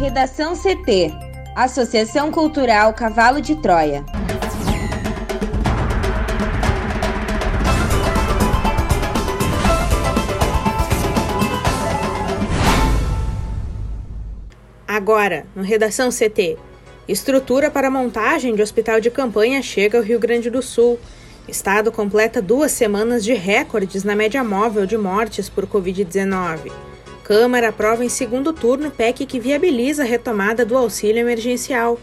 Redação CT Associação Cultural Cavalo de Troia. Agora, no Redação CT. Estrutura para montagem de hospital de campanha chega ao Rio Grande do Sul. Estado completa duas semanas de recordes na média móvel de mortes por Covid-19. Câmara aprova em segundo turno PEC que viabiliza a retomada do auxílio emergencial.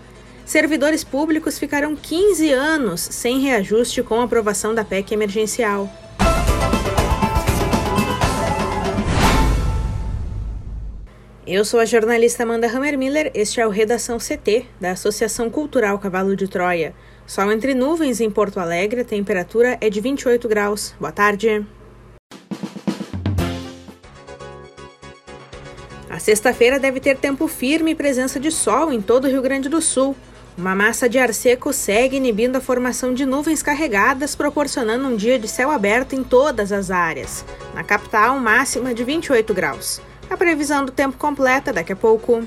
Servidores públicos ficarão 15 anos sem reajuste com a aprovação da PEC emergencial. Eu sou a jornalista Amanda Hammermiller, este é o Redação CT, da Associação Cultural Cavalo de Troia. Sol entre nuvens em Porto Alegre, a temperatura é de 28 graus. Boa tarde. Sexta-feira deve ter tempo firme e presença de sol em todo o Rio Grande do Sul. Uma massa de ar seco segue inibindo a formação de nuvens carregadas, proporcionando um dia de céu aberto em todas as áreas. Na capital, máxima de 28 graus. A previsão do tempo completa daqui a pouco.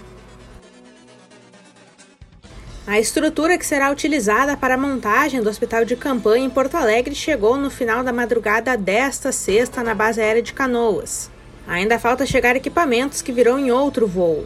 A estrutura que será utilizada para a montagem do hospital de campanha em Porto Alegre chegou no final da madrugada desta sexta na base aérea de Canoas. Ainda falta chegar equipamentos que virão em outro voo.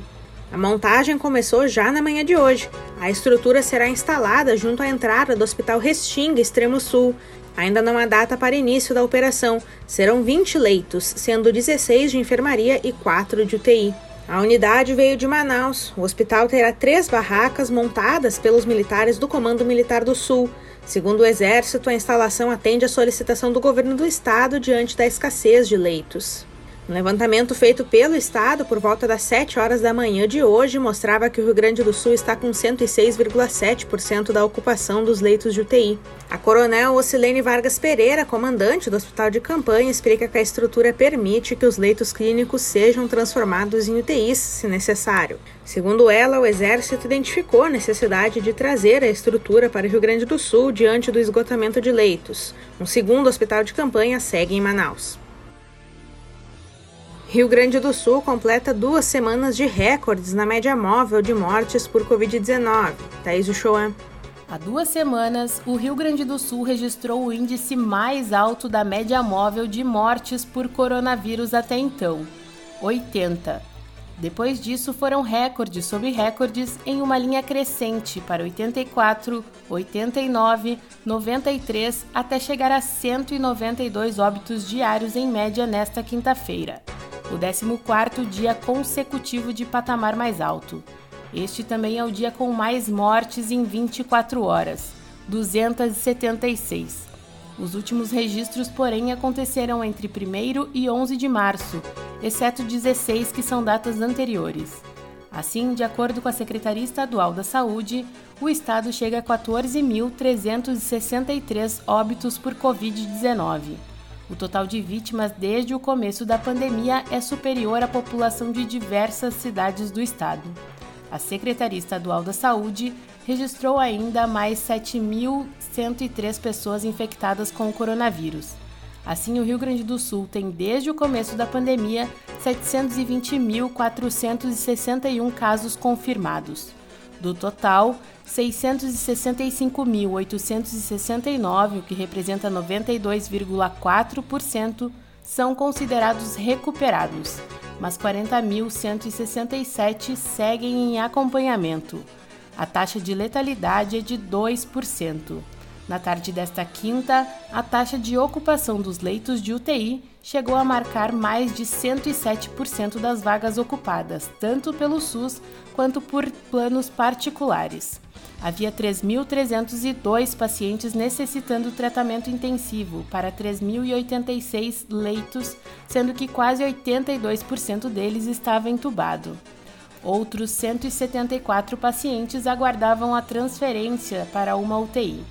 A montagem começou já na manhã de hoje. A estrutura será instalada junto à entrada do Hospital Restinga, Extremo Sul, Ainda não há data para início da operação. Serão 20 leitos, sendo 16 de enfermaria e 4 de UTI. A unidade veio de Manaus. O hospital terá três barracas montadas pelos militares do Comando Militar do Sul. Segundo o Exército, a instalação atende à solicitação do governo do estado diante da escassez de leitos. Um levantamento feito pelo Estado por volta das 7 horas da manhã de hoje mostrava que o Rio Grande do Sul está com 106,7% da ocupação dos leitos de UTI. A coronel Ocilene Vargas Pereira, comandante do Hospital de Campanha, explica que a estrutura permite que os leitos clínicos sejam transformados em UTIs, se necessário. Segundo ela, o Exército identificou a necessidade de trazer a estrutura para o Rio Grande do Sul diante do esgotamento de leitos. Um segundo hospital de campanha segue em Manaus. Rio Grande do Sul completa duas semanas de recordes na média móvel de mortes por Covid-19. Thaís Uchoan. Há duas semanas, o Rio Grande do Sul registrou o índice mais alto da média móvel de mortes por coronavírus até então, 80. Depois disso, foram recordes sobre recordes em uma linha crescente para 84, 89, 93 até chegar a 192 óbitos diários em média nesta quinta-feira o 14º dia consecutivo de patamar mais alto. Este também é o dia com mais mortes em 24 horas, 276. Os últimos registros, porém, aconteceram entre 1 e 11 de março, exceto 16 que são datas anteriores. Assim, de acordo com a Secretaria Estadual da Saúde, o estado chega a 14.363 óbitos por Covid-19. O total de vítimas desde o começo da pandemia é superior à população de diversas cidades do estado. A Secretaria Estadual da Saúde registrou ainda mais 7.103 pessoas infectadas com o coronavírus. Assim, o Rio Grande do Sul tem, desde o começo da pandemia, 720.461 casos confirmados. Do total, 665.869, o que representa 92,4%, são considerados recuperados, mas 40.167 seguem em acompanhamento. A taxa de letalidade é de 2%. Na tarde desta quinta, a taxa de ocupação dos leitos de UTI chegou a marcar mais de 107% das vagas ocupadas, tanto pelo SUS quanto por planos particulares. Havia 3.302 pacientes necessitando tratamento intensivo para 3.086 leitos, sendo que quase 82% deles estava entubado. Outros 174 pacientes aguardavam a transferência para uma UTI.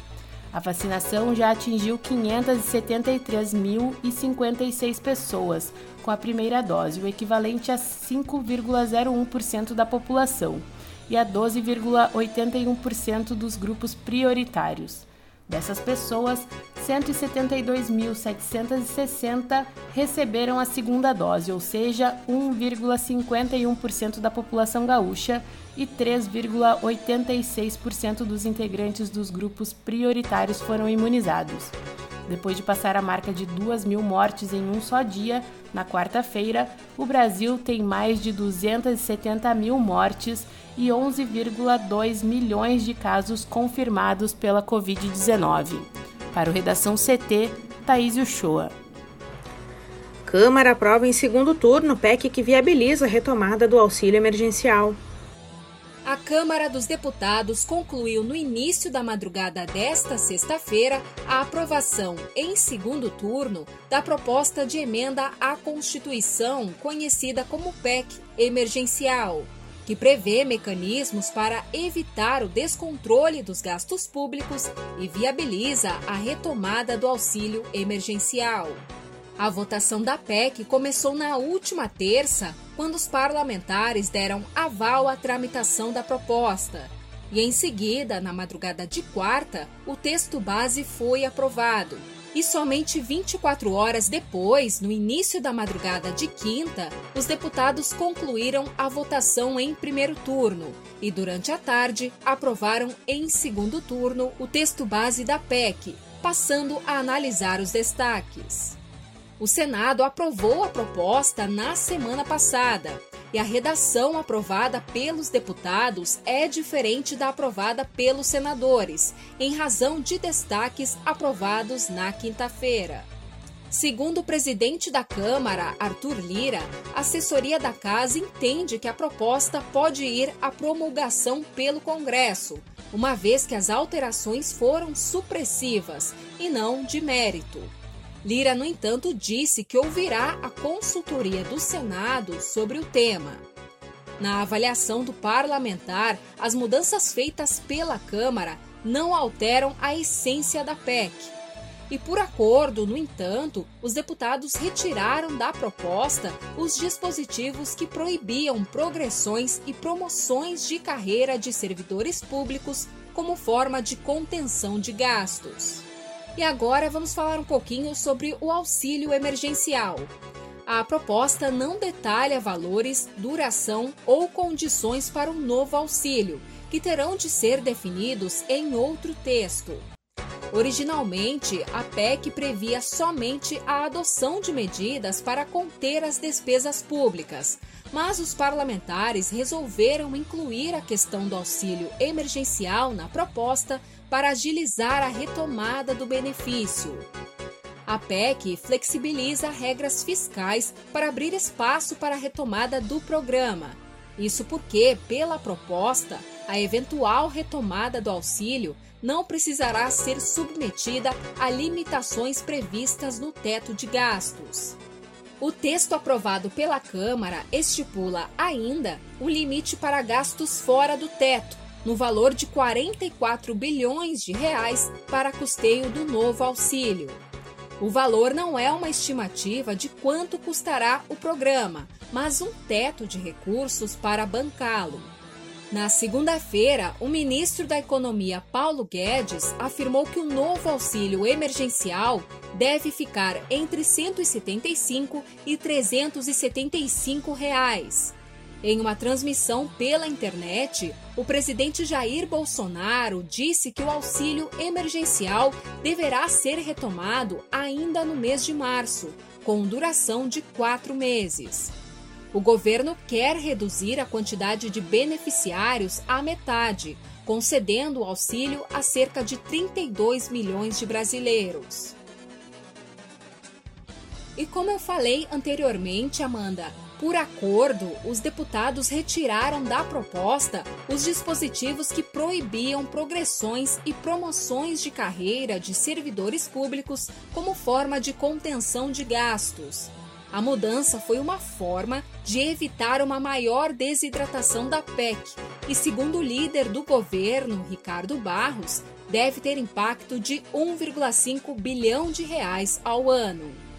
A vacinação já atingiu 573.056 pessoas com a primeira dose, o equivalente a 5,01% da população, e a 12,81% dos grupos prioritários. Dessas pessoas, 172.760 receberam a segunda dose, ou seja, 1,51% da população gaúcha e 3,86% dos integrantes dos grupos prioritários foram imunizados. Depois de passar a marca de 2 mil mortes em um só dia, na quarta-feira, o Brasil tem mais de 270 mil mortes e 11,2 milhões de casos confirmados pela Covid-19. Para o Redação CT, Thaís Uchoa. Câmara aprova em segundo turno PEC que viabiliza a retomada do auxílio emergencial. A Câmara dos Deputados concluiu no início da madrugada desta sexta-feira a aprovação, em segundo turno, da proposta de emenda à Constituição, conhecida como PEC emergencial, que prevê mecanismos para evitar o descontrole dos gastos públicos e viabiliza a retomada do auxílio emergencial. A votação da PEC começou na última terça, quando os parlamentares deram aval à tramitação da proposta. E em seguida, na madrugada de quarta, o texto base foi aprovado. E somente 24 horas depois, no início da madrugada de quinta, os deputados concluíram a votação em primeiro turno e, durante a tarde, aprovaram em segundo turno o texto base da PEC, passando a analisar os destaques. O Senado aprovou a proposta na semana passada e a redação aprovada pelos deputados é diferente da aprovada pelos senadores, em razão de destaques aprovados na quinta-feira. Segundo o presidente da Câmara, Arthur Lira, a assessoria da casa entende que a proposta pode ir à promulgação pelo Congresso, uma vez que as alterações foram supressivas e não de mérito. Lira, no entanto, disse que ouvirá a consultoria do Senado sobre o tema. Na avaliação do parlamentar, as mudanças feitas pela Câmara não alteram a essência da PEC. E por acordo, no entanto, os deputados retiraram da proposta os dispositivos que proibiam progressões e promoções de carreira de servidores públicos como forma de contenção de gastos. E agora vamos falar um pouquinho sobre o auxílio emergencial. A proposta não detalha valores, duração ou condições para o novo auxílio, que terão de ser definidos em outro texto. Originalmente, a PEC previa somente a adoção de medidas para conter as despesas públicas, mas os parlamentares resolveram incluir a questão do auxílio emergencial na proposta para agilizar a retomada do benefício. A PEC flexibiliza regras fiscais para abrir espaço para a retomada do programa. Isso porque, pela proposta, a eventual retomada do auxílio não precisará ser submetida a limitações previstas no teto de gastos. O texto aprovado pela Câmara estipula ainda o limite para gastos fora do teto, no valor de 44 bilhões de reais para custeio do novo auxílio. O valor não é uma estimativa de quanto custará o programa, mas um teto de recursos para bancá-lo. Na segunda-feira, o ministro da Economia Paulo Guedes afirmou que o novo auxílio emergencial deve ficar entre 175 e 375 reais. Em uma transmissão pela internet, o presidente Jair Bolsonaro disse que o auxílio emergencial deverá ser retomado ainda no mês de março, com duração de quatro meses. O governo quer reduzir a quantidade de beneficiários à metade, concedendo o auxílio a cerca de 32 milhões de brasileiros. E como eu falei anteriormente, Amanda, por acordo, os deputados retiraram da proposta os dispositivos que proibiam progressões e promoções de carreira de servidores públicos como forma de contenção de gastos. A mudança foi uma forma de evitar uma maior desidratação da PEC e, segundo o líder do governo, Ricardo Barros, deve ter impacto de 1,5 bilhão de reais ao ano.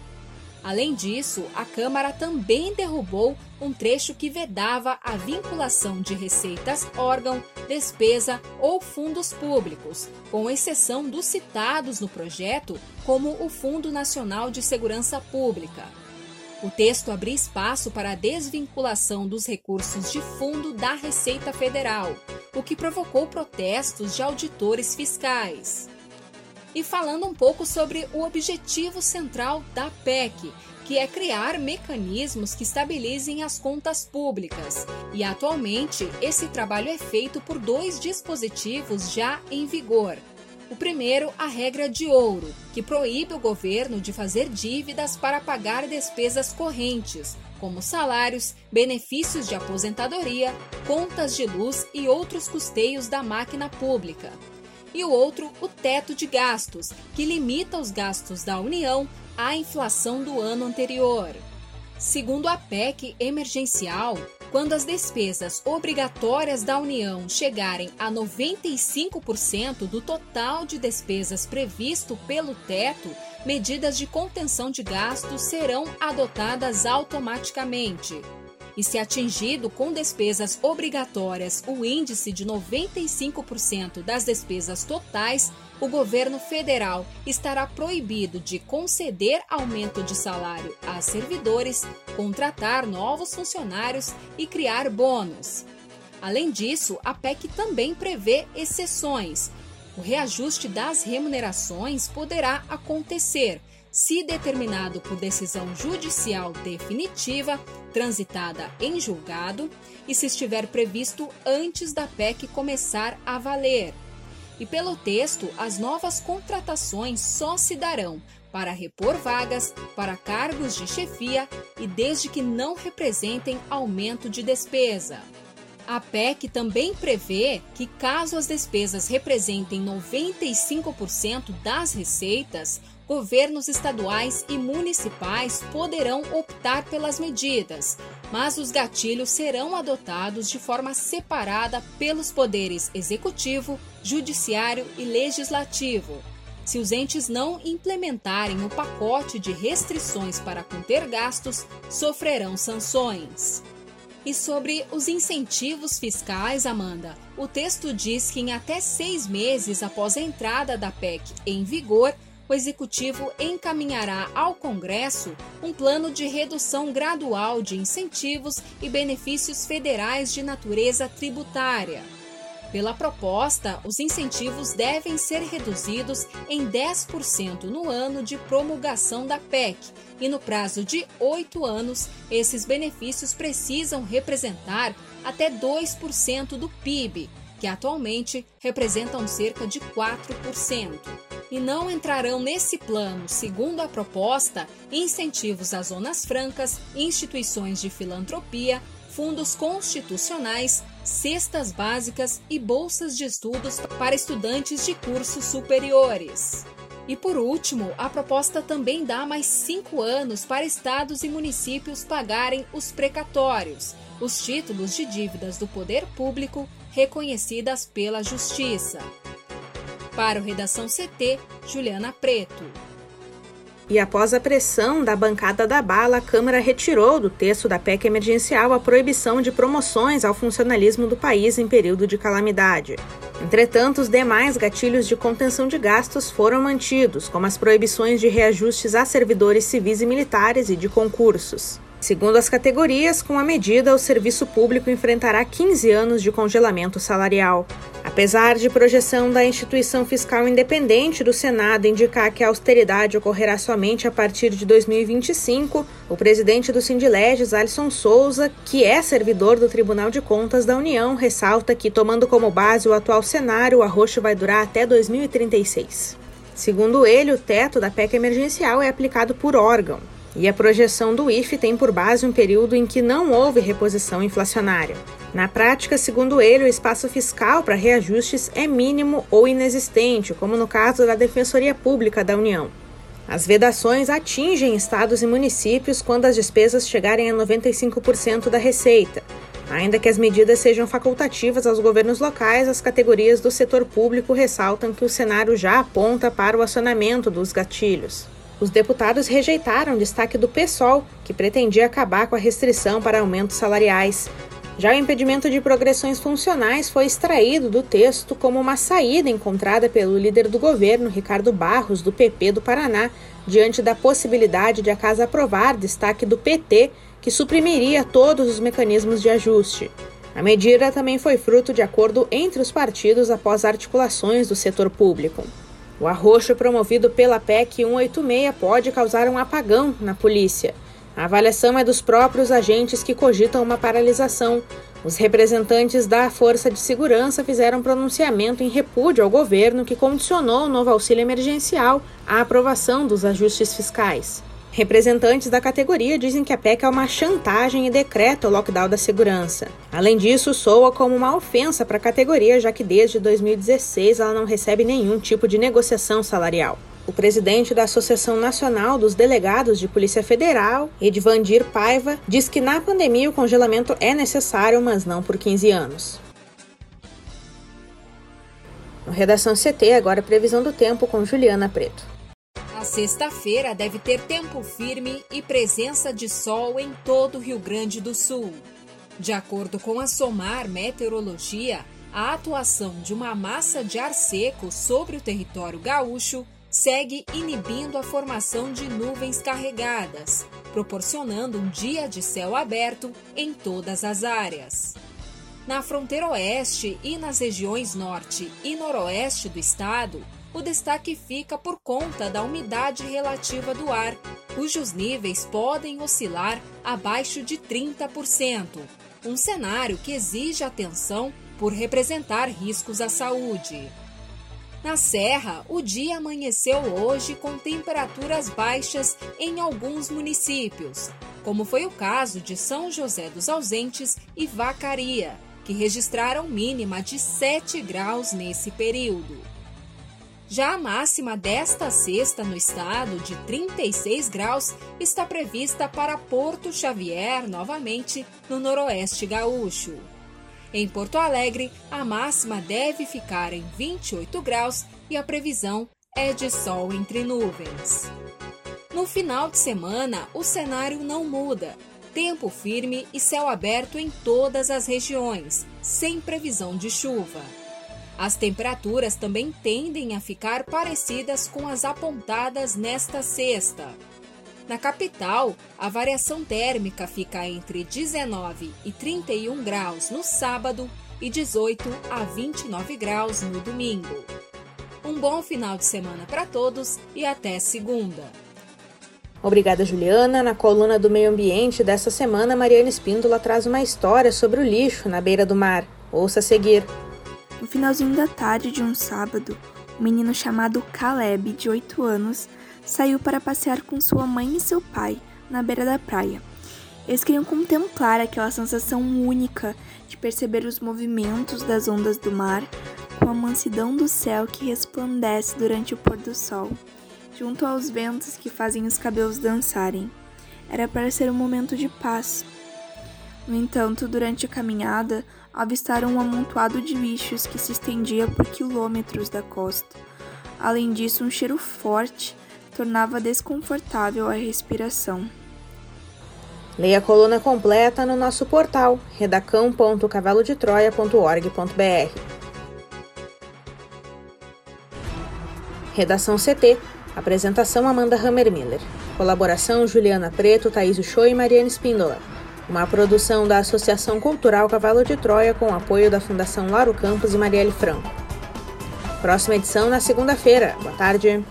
Além disso, a Câmara também derrubou um trecho que vedava a vinculação de receitas, órgão, despesa ou fundos públicos, com exceção dos citados no projeto, como o Fundo Nacional de Segurança Pública. O texto abria espaço para a desvinculação dos recursos de fundo da Receita Federal, o que provocou protestos de auditores fiscais e falando um pouco sobre o objetivo central da PEC, que é criar mecanismos que estabilizem as contas públicas. E atualmente, esse trabalho é feito por dois dispositivos já em vigor. O primeiro, a regra de ouro, que proíbe o governo de fazer dívidas para pagar despesas correntes, como salários, benefícios de aposentadoria, contas de luz e outros custeios da máquina pública e o outro, o teto de gastos, que limita os gastos da União à inflação do ano anterior. Segundo a PEC emergencial, quando as despesas obrigatórias da União chegarem a 95% do total de despesas previsto pelo teto, medidas de contenção de gastos serão adotadas automaticamente. E se atingido com despesas obrigatórias o índice de 95% das despesas totais, o governo federal estará proibido de conceder aumento de salário a servidores, contratar novos funcionários e criar bônus. Além disso, a PEC também prevê exceções. O reajuste das remunerações poderá acontecer se determinado por decisão judicial definitiva, transitada em julgado, e se estiver previsto antes da PEC começar a valer. E pelo texto, as novas contratações só se darão para repor vagas, para cargos de chefia e desde que não representem aumento de despesa. A PEC também prevê que, caso as despesas representem 95% das receitas, governos estaduais e municipais poderão optar pelas medidas, mas os gatilhos serão adotados de forma separada pelos poderes executivo, judiciário e legislativo. Se os entes não implementarem o pacote de restrições para conter gastos, sofrerão sanções. E sobre os incentivos fiscais, Amanda, o texto diz que em até seis meses após a entrada da PEC em vigor, o Executivo encaminhará ao Congresso um plano de redução gradual de incentivos e benefícios federais de natureza tributária. Pela proposta, os incentivos devem ser reduzidos em 10% no ano de promulgação da PEC, e no prazo de oito anos, esses benefícios precisam representar até 2% do PIB, que atualmente representam cerca de 4% e não entrarão nesse plano, segundo a proposta, incentivos às zonas francas, instituições de filantropia, fundos constitucionais, cestas básicas e bolsas de estudos para estudantes de cursos superiores. E por último, a proposta também dá mais cinco anos para estados e municípios pagarem os precatórios, os títulos de dívidas do poder público reconhecidas pela Justiça. Para o Redação CT, Juliana Preto. E após a pressão da bancada da bala, a Câmara retirou do texto da PEC emergencial a proibição de promoções ao funcionalismo do país em período de calamidade. Entretanto, os demais gatilhos de contenção de gastos foram mantidos, como as proibições de reajustes a servidores civis e militares e de concursos. Segundo as categorias, com a medida, o serviço público enfrentará 15 anos de congelamento salarial. Apesar de projeção da instituição fiscal independente do Senado indicar que a austeridade ocorrerá somente a partir de 2025, o presidente do Sindileges, Alisson Souza, que é servidor do Tribunal de Contas da União, ressalta que, tomando como base o atual cenário, o arroxo vai durar até 2036. Segundo ele, o teto da PEC emergencial é aplicado por órgão, e a projeção do IFE tem por base um período em que não houve reposição inflacionária. Na prática, segundo ele, o espaço fiscal para reajustes é mínimo ou inexistente, como no caso da Defensoria Pública da União. As vedações atingem estados e municípios quando as despesas chegarem a 95% da receita. Ainda que as medidas sejam facultativas aos governos locais, as categorias do setor público ressaltam que o cenário já aponta para o acionamento dos gatilhos. Os deputados rejeitaram o destaque do PSOL, que pretendia acabar com a restrição para aumentos salariais. Já o impedimento de progressões funcionais foi extraído do texto como uma saída encontrada pelo líder do governo, Ricardo Barros, do PP do Paraná, diante da possibilidade de a casa aprovar destaque do PT, que suprimiria todos os mecanismos de ajuste. A medida também foi fruto de acordo entre os partidos após articulações do setor público. O arroxo promovido pela PEC 186 pode causar um apagão na polícia. A avaliação é dos próprios agentes que cogitam uma paralisação. Os representantes da Força de Segurança fizeram pronunciamento em repúdio ao governo que condicionou o novo auxílio emergencial à aprovação dos ajustes fiscais. Representantes da categoria dizem que a PEC é uma chantagem e decreta o lockdown da segurança. Além disso, soa como uma ofensa para a categoria, já que desde 2016 ela não recebe nenhum tipo de negociação salarial. O presidente da Associação Nacional dos Delegados de Polícia Federal, Edvandir Paiva, diz que na pandemia o congelamento é necessário, mas não por 15 anos. No Redação CT, agora previsão do tempo com Juliana Preto. Sexta-feira deve ter tempo firme e presença de sol em todo o Rio Grande do Sul. De acordo com a SOMAR Meteorologia, a atuação de uma massa de ar seco sobre o território gaúcho segue inibindo a formação de nuvens carregadas, proporcionando um dia de céu aberto em todas as áreas. Na fronteira oeste e nas regiões norte e noroeste do estado, o destaque fica por conta da umidade relativa do ar, cujos níveis podem oscilar abaixo de 30%, um cenário que exige atenção por representar riscos à saúde. Na Serra, o dia amanheceu hoje com temperaturas baixas em alguns municípios, como foi o caso de São José dos Ausentes e Vacaria, que registraram mínima de 7 graus nesse período. Já a máxima desta sexta no estado, de 36 graus, está prevista para Porto Xavier, novamente, no noroeste gaúcho. Em Porto Alegre, a máxima deve ficar em 28 graus e a previsão é de sol entre nuvens. No final de semana, o cenário não muda. Tempo firme e céu aberto em todas as regiões, sem previsão de chuva. As temperaturas também tendem a ficar parecidas com as apontadas nesta sexta. Na capital, a variação térmica fica entre 19 e 31 graus no sábado e 18 a 29 graus no domingo. Um bom final de semana para todos e até segunda. Obrigada, Juliana. Na coluna do Meio Ambiente dessa semana, Mariana Espíndola traz uma história sobre o lixo na beira do mar. Ouça a seguir. No finalzinho da tarde de um sábado, um menino chamado Caleb, de 8 anos, saiu para passear com sua mãe e seu pai na beira da praia. Eles queriam contemplar aquela sensação única de perceber os movimentos das ondas do mar com a mansidão do céu que resplandece durante o pôr do sol, junto aos ventos que fazem os cabelos dançarem. Era para ser um momento de paz. No entanto, durante a caminhada, avistaram um amontoado de lixos que se estendia por quilômetros da costa. Além disso, um cheiro forte tornava desconfortável a respiração. Leia a coluna completa no nosso portal redacão.cavalodetroia.org.br. Redação CT. Apresentação Amanda Hammermiller. Colaboração Juliana Preto, Thaís Uchoa e Mariana Espíndola. Uma produção da Associação Cultural Cavalo de Troia com apoio da Fundação Laro Campos e Marielle Franco. Próxima edição na segunda-feira. Boa tarde.